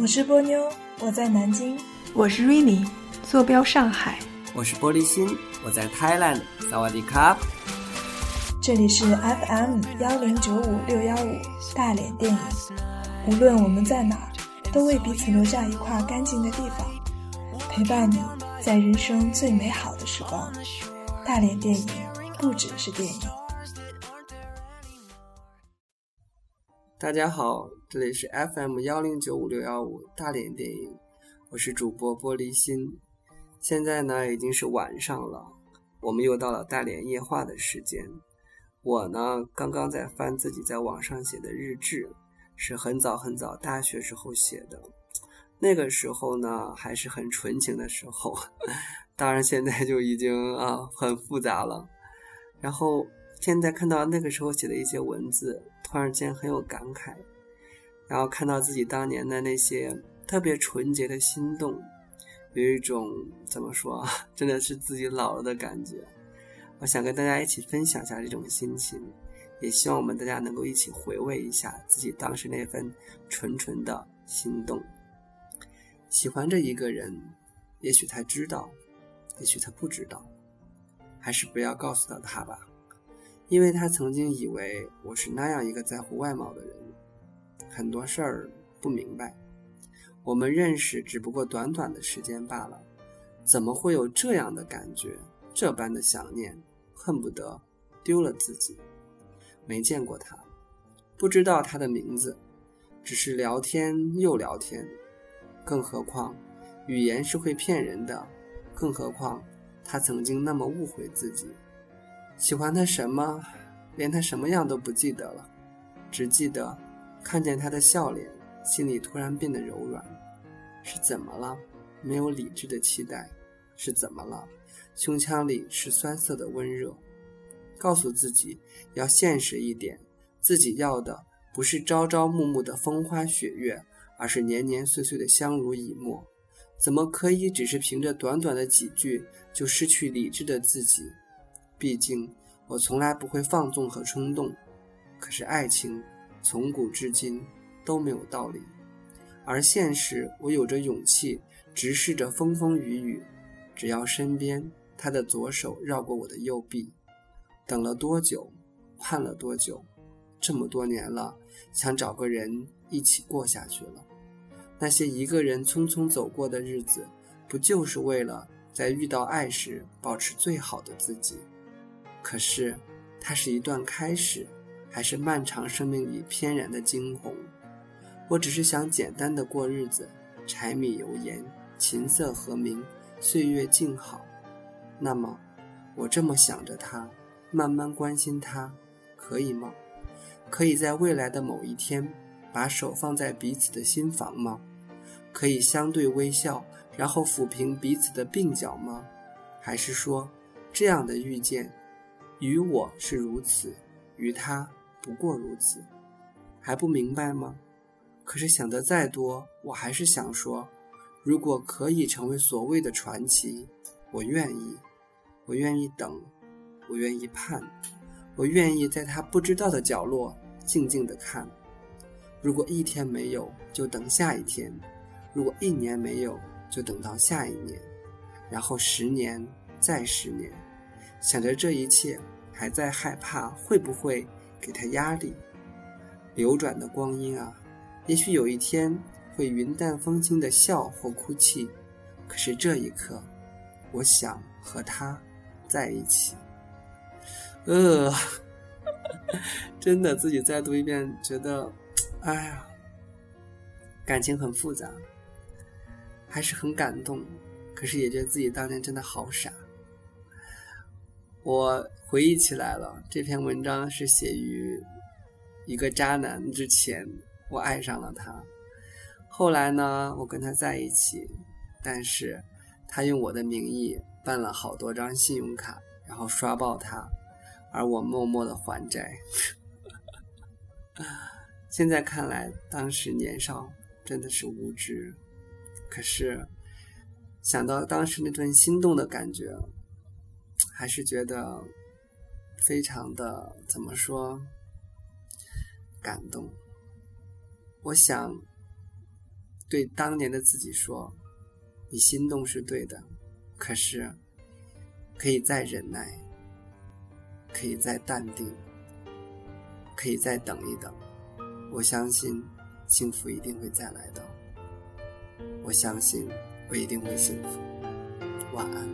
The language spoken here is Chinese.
我是波妞，我在南京。我是 Rainy，坐标上海。我是玻璃心，我在 Thailand。萨瓦迪卡。这里是 FM 幺零九五六幺五大连电影。无论我们在哪儿，都为彼此留下一块干净的地方，陪伴你在人生最美好的时光。大连电影不只是电影。大家好，这里是 FM 幺零九五六幺五大连电影，我是主播玻璃心。现在呢已经是晚上了，我们又到了大连夜话的时间。我呢刚刚在翻自己在网上写的日志，是很早很早大学时候写的，那个时候呢还是很纯情的时候，当然现在就已经啊很复杂了。然后现在看到那个时候写的一些文字。突然间很有感慨，然后看到自己当年的那些特别纯洁的心动，有一种怎么说啊，真的是自己老了的感觉。我想跟大家一起分享一下这种心情，也希望我们大家能够一起回味一下自己当时那份纯纯的心动。喜欢着一个人，也许他知道，也许他不知道，还是不要告诉到他吧。因为他曾经以为我是那样一个在乎外貌的人，很多事儿不明白。我们认识只不过短短的时间罢了，怎么会有这样的感觉？这般的想念，恨不得丢了自己。没见过他，不知道他的名字，只是聊天又聊天。更何况，语言是会骗人的。更何况，他曾经那么误会自己。喜欢他什么，连他什么样都不记得了，只记得看见他的笑脸，心里突然变得柔软。是怎么了？没有理智的期待，是怎么了？胸腔里是酸涩的温热。告诉自己要现实一点，自己要的不是朝朝暮暮的风花雪月，而是年年岁岁的相濡以沫。怎么可以只是凭着短短的几句就失去理智的自己？毕竟，我从来不会放纵和冲动，可是爱情从古至今都没有道理，而现实，我有着勇气直视着风风雨雨，只要身边他的左手绕过我的右臂，等了多久，盼了多久，这么多年了，想找个人一起过下去了。那些一个人匆匆走过的日子，不就是为了在遇到爱时保持最好的自己？可是，它是一段开始，还是漫长生命里翩然的惊鸿？我只是想简单的过日子，柴米油盐，琴瑟和鸣，岁月静好。那么，我这么想着他，慢慢关心他，可以吗？可以在未来的某一天，把手放在彼此的心房吗？可以相对微笑，然后抚平彼此的鬓角吗？还是说，这样的遇见？于我是如此，于他不过如此，还不明白吗？可是想得再多，我还是想说，如果可以成为所谓的传奇，我愿意，我愿意等，我愿意盼，我愿意在他不知道的角落静静的看。如果一天没有，就等下一天；如果一年没有，就等到下一年，然后十年，再十年。想着这一切，还在害怕会不会给他压力。流转的光阴啊，也许有一天会云淡风轻的笑或哭泣。可是这一刻，我想和他在一起。呃，真的自己再读一遍，觉得，哎呀，感情很复杂，还是很感动。可是也觉得自己当年真的好傻。我回忆起来了，这篇文章是写于一个渣男之前，我爱上了他。后来呢，我跟他在一起，但是他用我的名义办了好多张信用卡，然后刷爆他，而我默默的还债。现在看来，当时年少真的是无知，可是想到当时那段心动的感觉。还是觉得非常的怎么说感动。我想，对当年的自己说：“你心动是对的，可是可以再忍耐，可以再淡定，可以再等一等。我相信幸福一定会再来的。我相信我一定会幸福。晚安。”